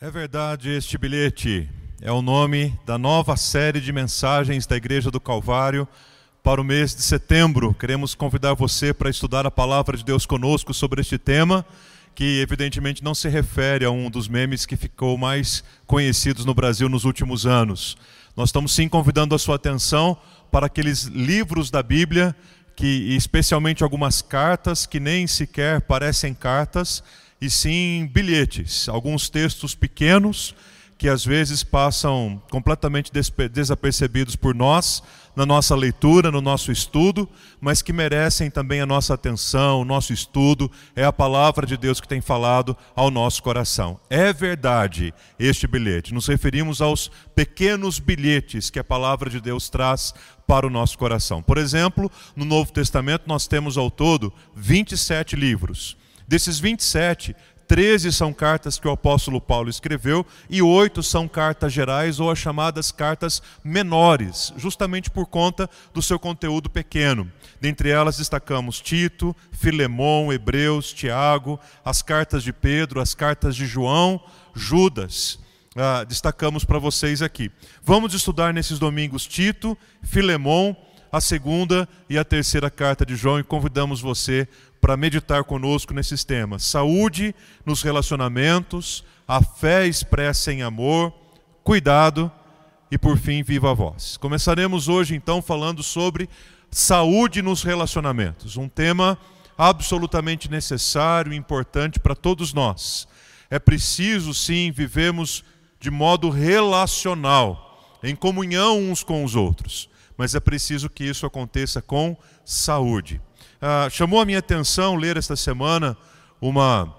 É verdade, este bilhete é o nome da nova série de mensagens da Igreja do Calvário para o mês de setembro. Queremos convidar você para estudar a palavra de Deus conosco sobre este tema, que evidentemente não se refere a um dos memes que ficou mais conhecidos no Brasil nos últimos anos. Nós estamos sim convidando a sua atenção para aqueles livros da Bíblia que especialmente algumas cartas que nem sequer parecem cartas, e sim bilhetes, alguns textos pequenos que às vezes passam completamente desapercebidos por nós, na nossa leitura, no nosso estudo, mas que merecem também a nossa atenção, o nosso estudo. É a palavra de Deus que tem falado ao nosso coração. É verdade este bilhete. Nos referimos aos pequenos bilhetes que a palavra de Deus traz para o nosso coração. Por exemplo, no Novo Testamento nós temos ao todo 27 livros. Desses 27, 13 são cartas que o apóstolo Paulo escreveu e oito são cartas gerais ou as chamadas cartas menores, justamente por conta do seu conteúdo pequeno. Dentre elas destacamos Tito, Filemão, Hebreus, Tiago, as cartas de Pedro, as cartas de João, Judas. Ah, destacamos para vocês aqui. Vamos estudar nesses domingos Tito, Filemão, a segunda e a terceira carta de João e convidamos você para meditar conosco nesses temas: saúde nos relacionamentos, a fé expressa em amor, cuidado e, por fim, viva a voz. Começaremos hoje, então, falando sobre saúde nos relacionamentos, um tema absolutamente necessário e importante para todos nós. É preciso, sim, vivemos de modo relacional, em comunhão uns com os outros, mas é preciso que isso aconteça com saúde. Ah, chamou a minha atenção ler esta semana uma,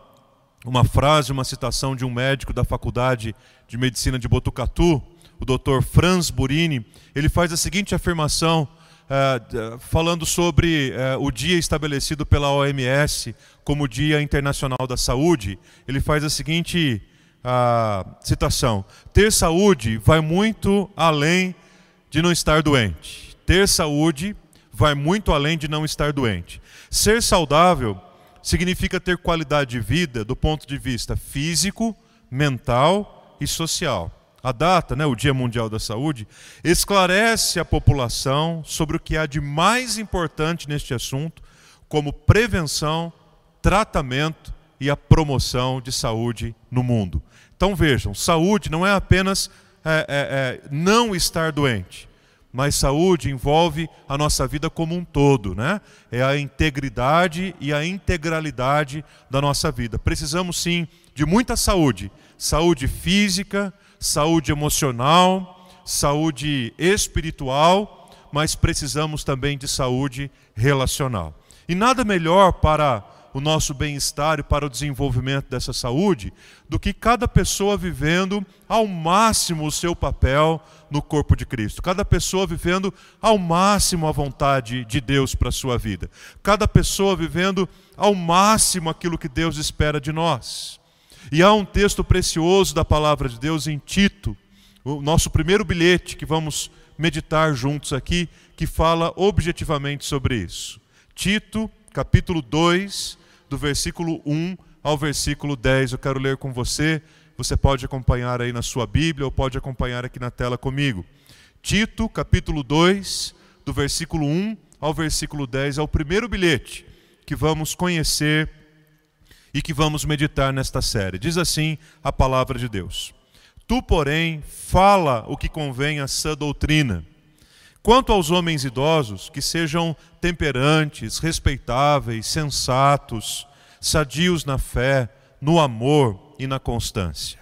uma frase, uma citação de um médico da Faculdade de Medicina de Botucatu, o Dr. Franz Burini. Ele faz a seguinte afirmação, ah, falando sobre ah, o dia estabelecido pela OMS como Dia Internacional da Saúde. Ele faz a seguinte citação: Ter saúde vai muito além de não estar doente. Ter saúde vai muito além de não estar doente. Ser saudável significa ter qualidade de vida do ponto de vista físico, mental e social. A data, né, o Dia Mundial da Saúde, esclarece a população sobre o que há de mais importante neste assunto, como prevenção, tratamento e a promoção de saúde no mundo. Então vejam, saúde não é apenas é, é, é, não estar doente. Mas saúde envolve a nossa vida como um todo, né? É a integridade e a integralidade da nossa vida. Precisamos sim de muita saúde, saúde física, saúde emocional, saúde espiritual, mas precisamos também de saúde relacional. E nada melhor para o nosso bem-estar e para o desenvolvimento dessa saúde do que cada pessoa vivendo ao máximo o seu papel no corpo de Cristo. Cada pessoa vivendo ao máximo a vontade de Deus para a sua vida. Cada pessoa vivendo ao máximo aquilo que Deus espera de nós. E há um texto precioso da palavra de Deus em Tito, o nosso primeiro bilhete que vamos meditar juntos aqui, que fala objetivamente sobre isso. Tito, capítulo 2, do versículo 1 ao versículo 10. Eu quero ler com você. Você pode acompanhar aí na sua Bíblia ou pode acompanhar aqui na tela comigo. Tito, capítulo 2, do versículo 1 ao versículo 10, é o primeiro bilhete que vamos conhecer e que vamos meditar nesta série. Diz assim a palavra de Deus: Tu, porém, fala o que convém à sã doutrina. Quanto aos homens idosos, que sejam temperantes, respeitáveis, sensatos, sadios na fé, no amor e na constância.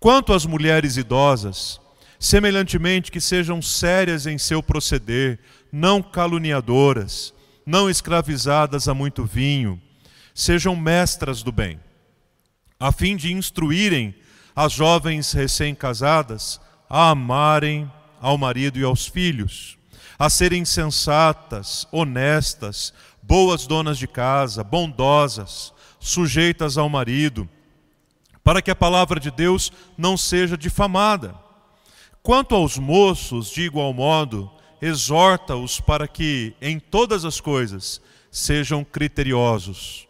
Quanto às mulheres idosas, semelhantemente que sejam sérias em seu proceder, não caluniadoras, não escravizadas a muito vinho, sejam mestras do bem, a fim de instruírem as jovens recém-casadas a amarem ao marido e aos filhos, a serem sensatas, honestas, boas donas de casa, bondosas, sujeitas ao marido, para que a palavra de Deus não seja difamada. Quanto aos moços, de igual modo, exorta-os para que, em todas as coisas, sejam criteriosos.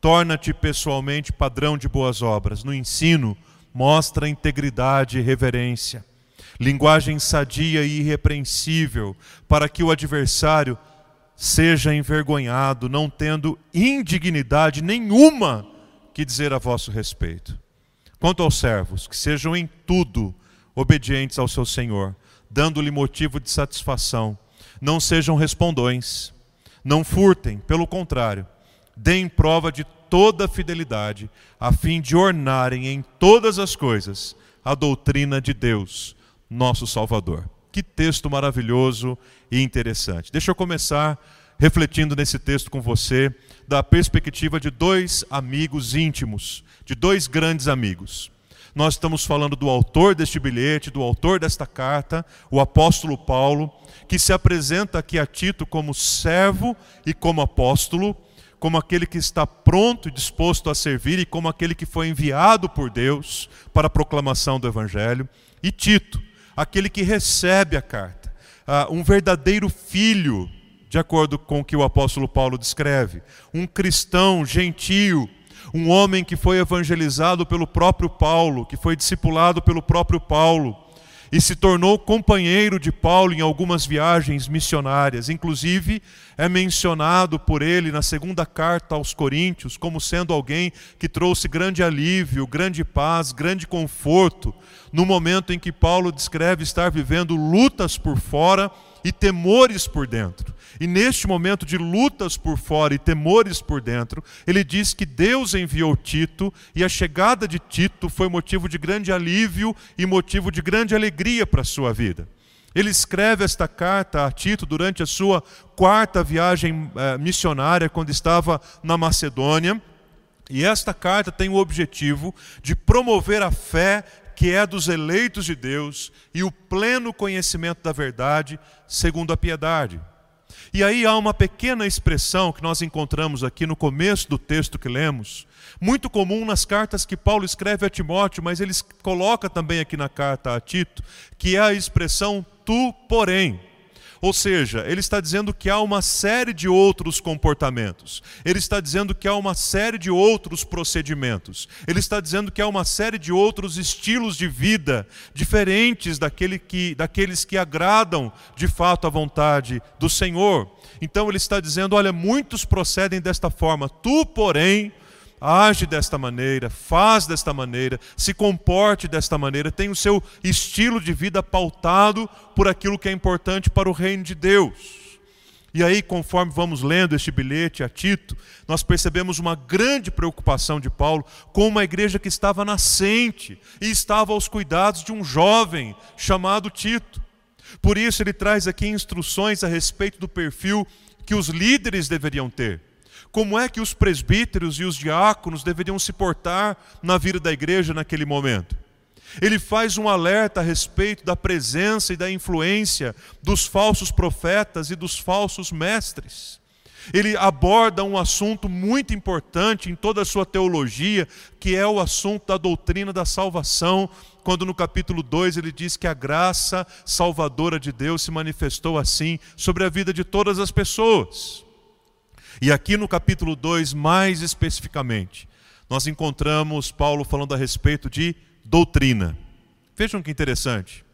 Torna-te pessoalmente padrão de boas obras, no ensino, mostra integridade e reverência. Linguagem sadia e irrepreensível, para que o adversário seja envergonhado, não tendo indignidade nenhuma que dizer a vosso respeito. Quanto aos servos, que sejam em tudo obedientes ao seu Senhor, dando-lhe motivo de satisfação. Não sejam respondões, não furtem, pelo contrário, deem prova de toda fidelidade, a fim de ornarem em todas as coisas a doutrina de Deus, nosso Salvador. Que texto maravilhoso e interessante. Deixa eu começar refletindo nesse texto com você, da perspectiva de dois amigos íntimos, de dois grandes amigos. Nós estamos falando do autor deste bilhete, do autor desta carta, o apóstolo Paulo, que se apresenta aqui a Tito como servo e como apóstolo, como aquele que está pronto e disposto a servir e como aquele que foi enviado por Deus para a proclamação do Evangelho, e Tito, aquele que recebe a carta, uh, um verdadeiro filho, de acordo com o que o apóstolo Paulo descreve, um cristão gentio, um homem que foi evangelizado pelo próprio Paulo, que foi discipulado pelo próprio Paulo e se tornou companheiro de Paulo em algumas viagens missionárias. Inclusive, é mencionado por ele na segunda carta aos Coríntios como sendo alguém que trouxe grande alívio, grande paz, grande conforto, no momento em que Paulo descreve estar vivendo lutas por fora e temores por dentro. E neste momento de lutas por fora e temores por dentro, ele diz que Deus enviou Tito e a chegada de Tito foi motivo de grande alívio e motivo de grande alegria para a sua vida. Ele escreve esta carta a Tito durante a sua quarta viagem eh, missionária, quando estava na Macedônia. E esta carta tem o objetivo de promover a fé que é dos eleitos de Deus e o pleno conhecimento da verdade, segundo a piedade. E aí há uma pequena expressão que nós encontramos aqui no começo do texto que lemos, muito comum nas cartas que Paulo escreve a Timóteo, mas ele coloca também aqui na carta a Tito, que é a expressão tu, porém. Ou seja, ele está dizendo que há uma série de outros comportamentos. Ele está dizendo que há uma série de outros procedimentos. Ele está dizendo que há uma série de outros estilos de vida diferentes daquele que, daqueles que agradam de fato a vontade do Senhor. Então ele está dizendo: olha, muitos procedem desta forma, tu, porém, age desta maneira, faz desta maneira, se comporte desta maneira, tem o seu estilo de vida pautado por aquilo que é importante para o reino de Deus. E aí, conforme vamos lendo este bilhete a Tito, nós percebemos uma grande preocupação de Paulo com uma igreja que estava nascente e estava aos cuidados de um jovem chamado Tito. Por isso, ele traz aqui instruções a respeito do perfil que os líderes deveriam ter como é que os presbíteros e os diáconos deveriam se portar na vida da igreja naquele momento. Ele faz um alerta a respeito da presença e da influência dos falsos profetas e dos falsos mestres. Ele aborda um assunto muito importante em toda a sua teologia, que é o assunto da doutrina da salvação, quando no capítulo 2 ele diz que a graça salvadora de Deus se manifestou assim sobre a vida de todas as pessoas. E aqui no capítulo 2, mais especificamente, nós encontramos Paulo falando a respeito de doutrina. Vejam que interessante.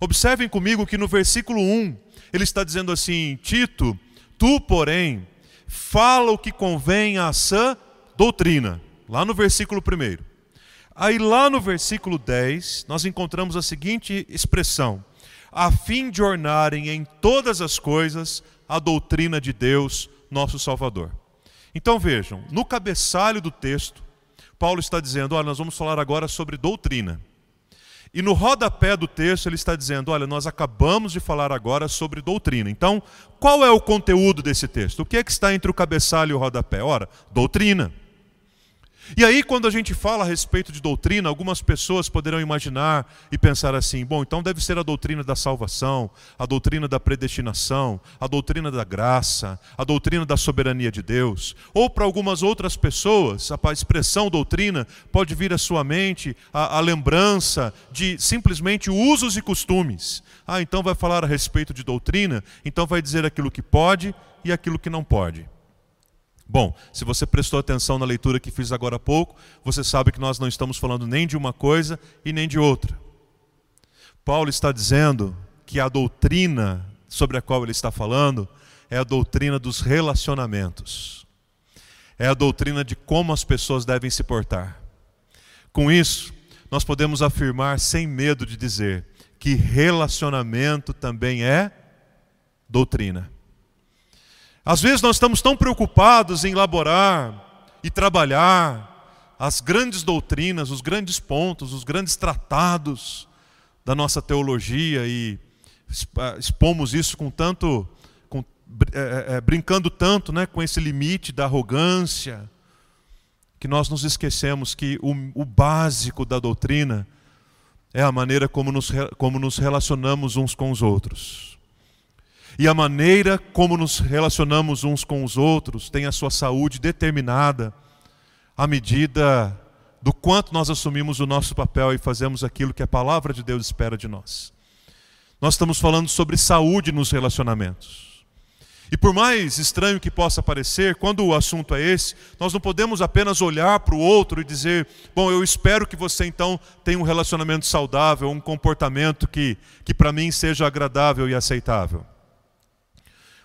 Observem comigo que no versículo 1, ele está dizendo assim: Tito, tu, porém, fala o que convém à sã doutrina. Lá no versículo 1. Aí, lá no versículo 10, nós encontramos a seguinte expressão: a fim de ornarem em todas as coisas a doutrina de Deus nosso Salvador. Então vejam, no cabeçalho do texto, Paulo está dizendo: olha, nós vamos falar agora sobre doutrina. E no rodapé do texto ele está dizendo: olha, nós acabamos de falar agora sobre doutrina. Então, qual é o conteúdo desse texto? O que é que está entre o cabeçalho e o rodapé? Ora, doutrina. E aí, quando a gente fala a respeito de doutrina, algumas pessoas poderão imaginar e pensar assim: bom, então deve ser a doutrina da salvação, a doutrina da predestinação, a doutrina da graça, a doutrina da soberania de Deus. Ou para algumas outras pessoas, a expressão doutrina pode vir à sua mente a, a lembrança de simplesmente usos e costumes. Ah, então vai falar a respeito de doutrina, então vai dizer aquilo que pode e aquilo que não pode. Bom, se você prestou atenção na leitura que fiz agora há pouco, você sabe que nós não estamos falando nem de uma coisa e nem de outra. Paulo está dizendo que a doutrina sobre a qual ele está falando é a doutrina dos relacionamentos. É a doutrina de como as pessoas devem se portar. Com isso, nós podemos afirmar sem medo de dizer que relacionamento também é doutrina. Às vezes nós estamos tão preocupados em elaborar e trabalhar as grandes doutrinas, os grandes pontos, os grandes tratados da nossa teologia e expomos isso com tanto, com, é, é, brincando tanto né, com esse limite da arrogância, que nós nos esquecemos que o, o básico da doutrina é a maneira como nos, como nos relacionamos uns com os outros. E a maneira como nos relacionamos uns com os outros tem a sua saúde determinada à medida do quanto nós assumimos o nosso papel e fazemos aquilo que a palavra de Deus espera de nós. Nós estamos falando sobre saúde nos relacionamentos. E por mais estranho que possa parecer, quando o assunto é esse, nós não podemos apenas olhar para o outro e dizer: bom, eu espero que você então tenha um relacionamento saudável, um comportamento que, que para mim seja agradável e aceitável.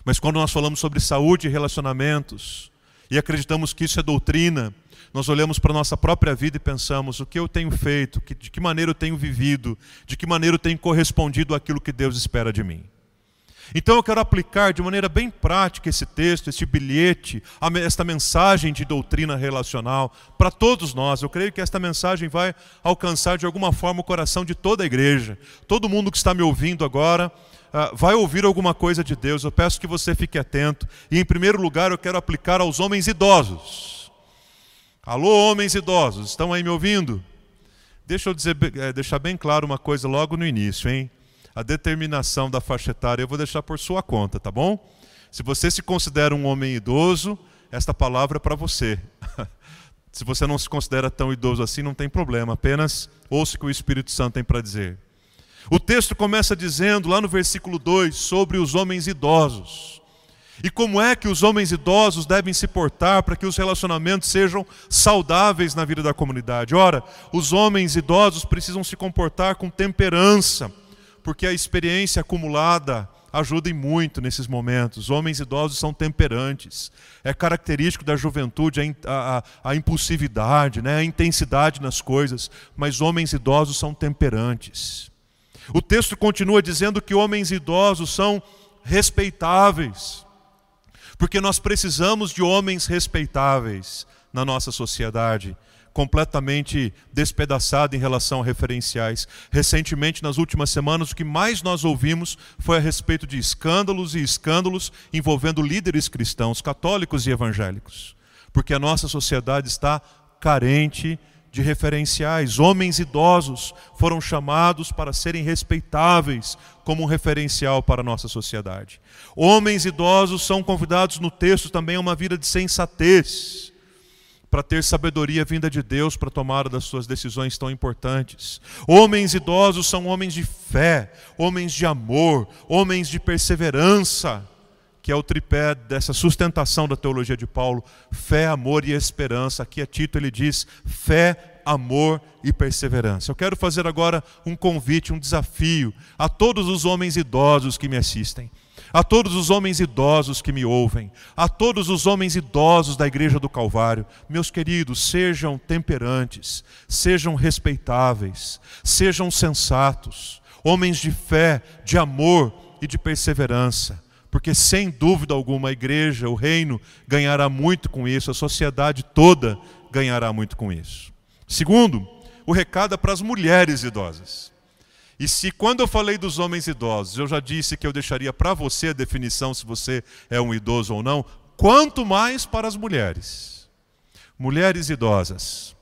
Mas quando nós falamos sobre saúde e relacionamentos, e acreditamos que isso é doutrina, nós olhamos para a nossa própria vida e pensamos: o que eu tenho feito, de que maneira eu tenho vivido, de que maneira eu tenho correspondido àquilo que Deus espera de mim. Então eu quero aplicar de maneira bem prática esse texto, esse bilhete, esta mensagem de doutrina relacional para todos nós. Eu creio que esta mensagem vai alcançar de alguma forma o coração de toda a igreja. Todo mundo que está me ouvindo agora uh, vai ouvir alguma coisa de Deus. Eu peço que você fique atento. E em primeiro lugar eu quero aplicar aos homens idosos. Alô, homens idosos, estão aí me ouvindo? Deixa eu dizer, é, deixar bem claro uma coisa logo no início, hein? a determinação da faixa etária eu vou deixar por sua conta, tá bom? Se você se considera um homem idoso, esta palavra é para você. se você não se considera tão idoso assim, não tem problema, apenas ouça o que o Espírito Santo tem para dizer. O texto começa dizendo, lá no versículo 2, sobre os homens idosos. E como é que os homens idosos devem se portar para que os relacionamentos sejam saudáveis na vida da comunidade? Ora, os homens idosos precisam se comportar com temperança porque a experiência acumulada ajuda em muito nesses momentos. Homens idosos são temperantes. É característico da juventude a, a, a, impulsividade, né? a intensidade nas coisas. Mas homens idosos são temperantes. O texto continua dizendo que homens idosos são respeitáveis. Porque nós precisamos de homens respeitáveis na nossa sociedade completamente despedaçado em relação a referenciais. Recentemente, nas últimas semanas, o que mais nós ouvimos foi a respeito de escândalos e escândalos envolvendo líderes cristãos, católicos e evangélicos. Porque a nossa sociedade está carente de referenciais. Homens idosos foram chamados para serem respeitáveis como um referencial para a nossa sociedade. Homens idosos são convidados no texto também a uma vida de sensatez para ter sabedoria vinda de Deus para tomar das suas decisões tão importantes. Homens idosos são homens de fé, homens de amor, homens de perseverança, que é o tripé dessa sustentação da teologia de Paulo: fé, amor e esperança. Aqui a Tito ele diz fé, amor e perseverança. Eu quero fazer agora um convite, um desafio a todos os homens idosos que me assistem a todos os homens idosos que me ouvem, a todos os homens idosos da Igreja do Calvário, meus queridos, sejam temperantes, sejam respeitáveis, sejam sensatos, homens de fé, de amor e de perseverança, porque sem dúvida alguma a igreja, o reino, ganhará muito com isso, a sociedade toda ganhará muito com isso. Segundo, o recado é para as mulheres idosas. E se quando eu falei dos homens idosos, eu já disse que eu deixaria para você a definição se você é um idoso ou não, quanto mais para as mulheres. Mulheres idosas.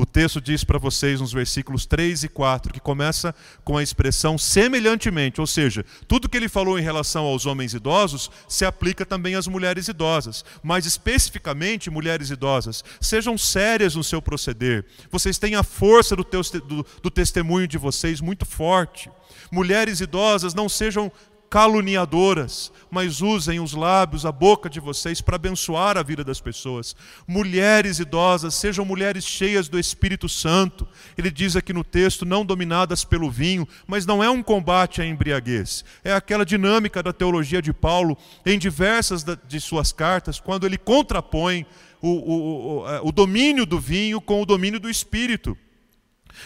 O texto diz para vocês nos versículos 3 e 4, que começa com a expressão semelhantemente, ou seja, tudo que ele falou em relação aos homens idosos se aplica também às mulheres idosas, mas especificamente mulheres idosas, sejam sérias no seu proceder, vocês têm a força do, do, do testemunho de vocês muito forte. Mulheres idosas, não sejam caluniadoras, mas usem os lábios, a boca de vocês para abençoar a vida das pessoas. Mulheres idosas, sejam mulheres cheias do Espírito Santo. Ele diz aqui no texto, não dominadas pelo vinho, mas não é um combate à embriaguez. É aquela dinâmica da teologia de Paulo em diversas de suas cartas, quando ele contrapõe o, o, o, o domínio do vinho com o domínio do Espírito.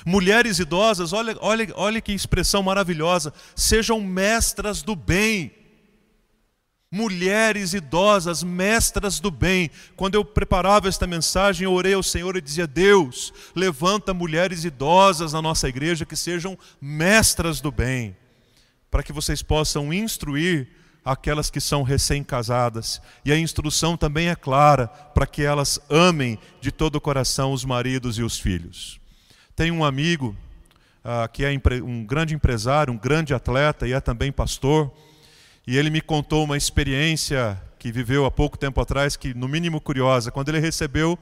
Mulheres idosas, olha, olha, olha que expressão maravilhosa, sejam mestras do bem. Mulheres idosas, mestras do bem. Quando eu preparava esta mensagem, eu orei ao Senhor e dizia: Deus, levanta mulheres idosas na nossa igreja que sejam mestras do bem, para que vocês possam instruir aquelas que são recém-casadas. E a instrução também é clara para que elas amem de todo o coração os maridos e os filhos. Tem um amigo uh, que é um grande empresário, um grande atleta e é também pastor, e ele me contou uma experiência que viveu há pouco tempo atrás, que no mínimo curiosa. Quando ele recebeu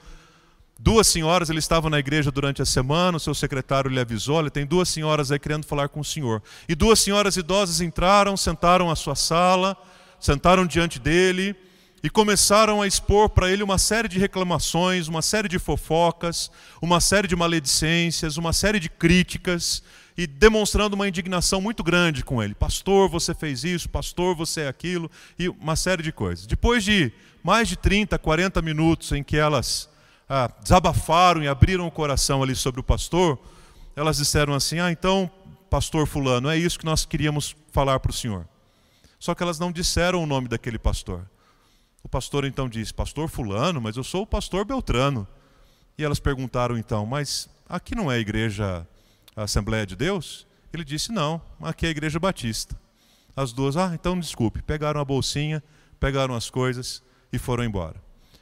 duas senhoras, ele estava na igreja durante a semana, o seu secretário lhe avisou, ele tem duas senhoras aí querendo falar com o senhor. E duas senhoras idosas entraram, sentaram à sua sala, sentaram diante dele, e começaram a expor para ele uma série de reclamações, uma série de fofocas, uma série de maledicências, uma série de críticas e demonstrando uma indignação muito grande com ele. Pastor, você fez isso, pastor, você é aquilo, e uma série de coisas. Depois de mais de 30, 40 minutos em que elas ah, desabafaram e abriram o coração ali sobre o pastor, elas disseram assim: Ah, então, pastor Fulano, é isso que nós queríamos falar para o senhor. Só que elas não disseram o nome daquele pastor. O pastor então disse: Pastor Fulano, mas eu sou o pastor Beltrano. E elas perguntaram então: Mas aqui não é a igreja a Assembleia de Deus? Ele disse: Não, aqui é a igreja batista. As duas, ah, então desculpe, pegaram a bolsinha, pegaram as coisas e foram embora.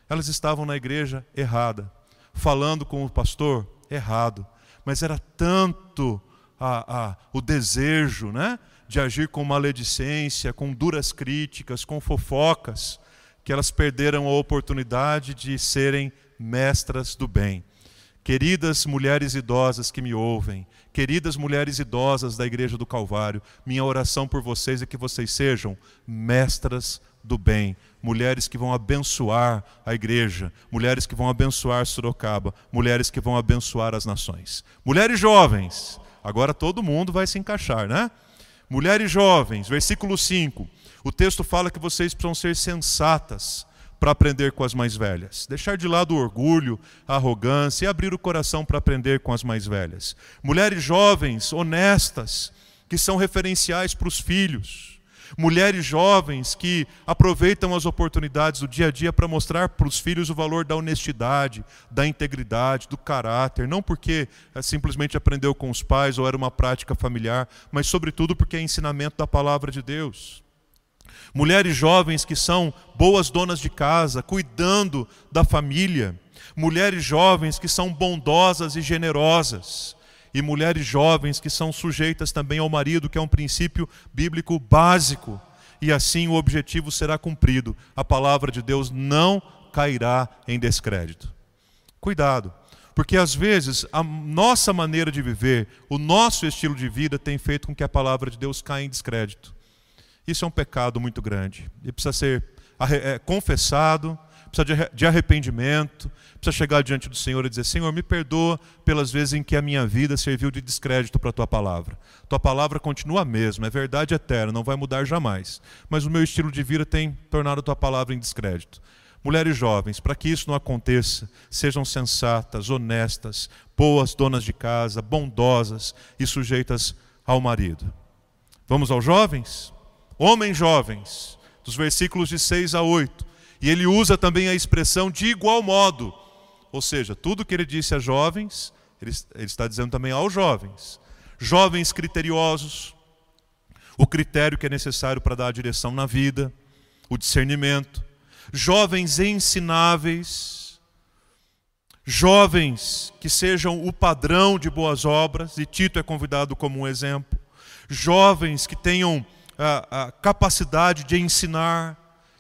Elas estavam na igreja errada, falando com o pastor errado, mas era tanto a, a, o desejo né, de agir com maledicência, com duras críticas, com fofocas, que elas perderam a oportunidade de serem mestras do bem. Queridas mulheres idosas que me ouvem, queridas mulheres idosas da Igreja do Calvário, minha oração por vocês é que vocês sejam mestras do bem, mulheres que vão abençoar a igreja, mulheres que vão abençoar Sorocaba, mulheres que vão abençoar as nações. Mulheres jovens, agora todo mundo vai se encaixar, né? Mulheres jovens, versículo 5. O texto fala que vocês precisam ser sensatas para aprender com as mais velhas. Deixar de lado o orgulho, a arrogância e abrir o coração para aprender com as mais velhas. Mulheres jovens, honestas, que são referenciais para os filhos. Mulheres jovens que aproveitam as oportunidades do dia a dia para mostrar para os filhos o valor da honestidade, da integridade, do caráter, não porque eh, simplesmente aprendeu com os pais ou era uma prática familiar, mas sobretudo porque é ensinamento da palavra de Deus. Mulheres jovens que são boas donas de casa, cuidando da família. Mulheres jovens que são bondosas e generosas. E mulheres jovens que são sujeitas também ao marido, que é um princípio bíblico básico. E assim o objetivo será cumprido. A palavra de Deus não cairá em descrédito. Cuidado, porque às vezes a nossa maneira de viver, o nosso estilo de vida tem feito com que a palavra de Deus caia em descrédito. Isso é um pecado muito grande. E precisa ser é, confessado, precisa de arrependimento, precisa chegar diante do Senhor e dizer: Senhor, me perdoa pelas vezes em que a minha vida serviu de descrédito para a tua palavra. Tua palavra continua a mesma, é verdade eterna, não vai mudar jamais. Mas o meu estilo de vida tem tornado a tua palavra em descrédito. Mulheres jovens, para que isso não aconteça, sejam sensatas, honestas, boas donas de casa, bondosas e sujeitas ao marido. Vamos aos jovens? Homens jovens, dos versículos de 6 a 8. E ele usa também a expressão de igual modo. Ou seja, tudo que ele disse a jovens, ele, ele está dizendo também aos jovens. Jovens criteriosos, o critério que é necessário para dar a direção na vida, o discernimento. Jovens ensináveis, jovens que sejam o padrão de boas obras, e Tito é convidado como um exemplo. Jovens que tenham a, capacidade de ensinar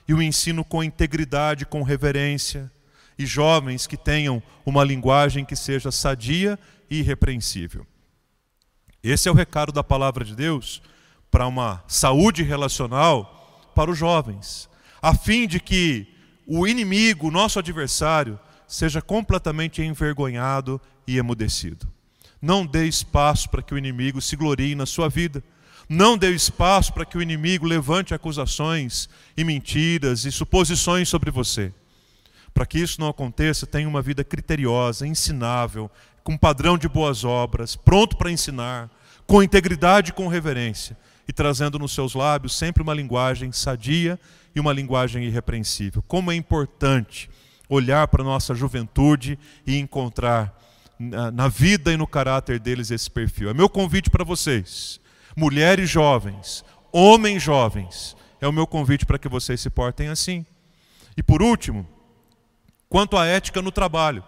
e o ensino com integridade, com reverência, e jovens que tenham uma linguagem que seja sadia e irrepreensível. Esse é o recado da palavra de Deus para uma saúde relacional para os jovens, a fim de que o inimigo, o nosso adversário, seja completamente envergonhado e emudecido. Não dê espaço para que o inimigo se glorie na sua vida. Não dê espaço para que o inimigo levante acusações e mentiras e suposições sobre você. Para que isso não aconteça, tenha uma vida criteriosa, ensinável, com padrão de boas obras, pronto para ensinar, com integridade e com reverência, e trazendo nos seus lábios sempre uma linguagem sadia e uma linguagem irrepreensível. Como é importante olhar para a nossa juventude e encontrar na vida e no caráter deles esse perfil. É meu convite para vocês mulheres jovens, homens jovens, é o meu convite para que vocês se portem assim. E por último, quanto à ética no trabalho,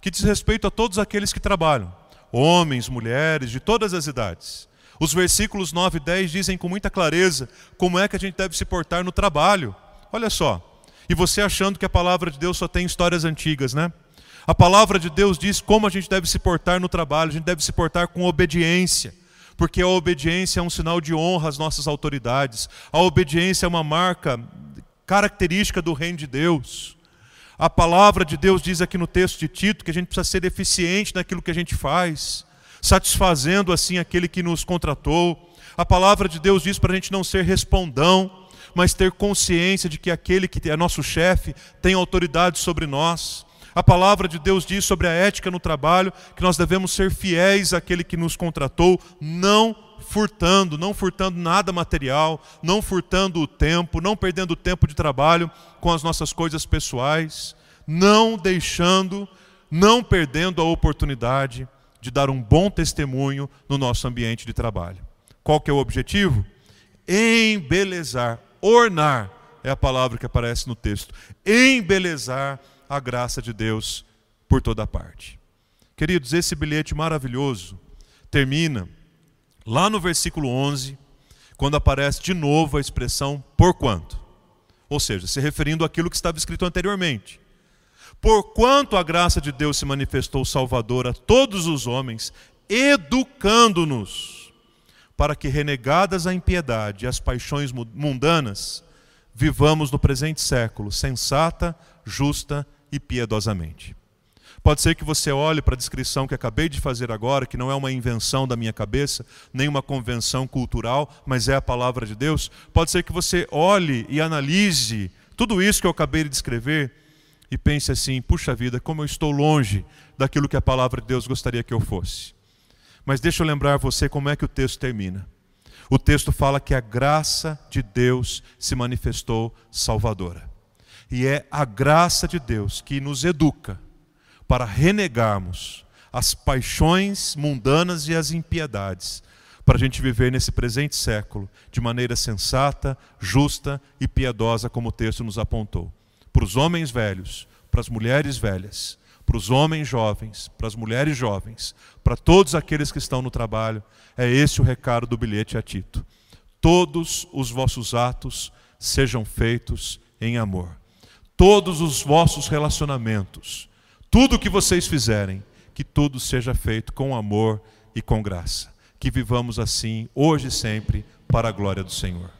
que diz respeito a todos aqueles que trabalham, homens, mulheres, de todas as idades. Os versículos 9 e 10 dizem com muita clareza como é que a gente deve se portar no trabalho. Olha só. E você achando que a palavra de Deus só tem histórias antigas, né? A palavra de Deus diz como a gente deve se portar no trabalho, a gente deve se portar com obediência porque a obediência é um sinal de honra às nossas autoridades. A obediência é uma marca característica do reino de Deus. A palavra de Deus diz aqui no texto de Tito que a gente precisa ser eficiente naquilo que a gente faz, satisfazendo assim aquele que nos contratou. A palavra de Deus diz para a gente não ser respondão, mas ter consciência de que aquele que é nosso chefe tem autoridade sobre nós. A palavra de Deus diz sobre a ética no trabalho que nós devemos ser fiéis àquele que nos contratou, não furtando, não furtando nada material, não furtando o tempo, não perdendo tempo de trabalho com as nossas coisas pessoais, não deixando, não perdendo a oportunidade de dar um bom testemunho no nosso ambiente de trabalho. Qual que é o objetivo? Embelezar, ornar é a palavra que aparece no texto. Embelezar a graça de Deus por toda parte. Queridos, esse bilhete maravilhoso termina lá no versículo 11, quando aparece de novo a expressão por quanto. Ou seja, se referindo àquilo que estava escrito anteriormente. Porquanto a graça de Deus se manifestou salvadora a todos os homens, educando-nos para que, renegadas a impiedade e as paixões mundanas, vivamos no presente século sensata, justa e piedosamente. Pode ser que você olhe para a descrição que acabei de fazer agora, que não é uma invenção da minha cabeça, nem uma convenção cultural, mas é a palavra de Deus. Pode ser que você olhe e analise tudo isso que eu acabei de descrever e pense assim: puxa vida, como eu estou longe daquilo que a palavra de Deus gostaria que eu fosse. Mas deixa eu lembrar você como é que o texto termina. O texto fala que a graça de Deus se manifestou salvadora. E é a graça de Deus que nos educa para renegarmos as paixões mundanas e as impiedades, para a gente viver nesse presente século de maneira sensata, justa e piedosa, como o texto nos apontou. Para os homens velhos, para as mulheres velhas, para os homens jovens, para as mulheres jovens, para todos aqueles que estão no trabalho, é esse o recado do bilhete a Tito. Todos os vossos atos sejam feitos em amor todos os vossos relacionamentos, tudo que vocês fizerem, que tudo seja feito com amor e com graça. Que vivamos assim, hoje e sempre, para a glória do Senhor.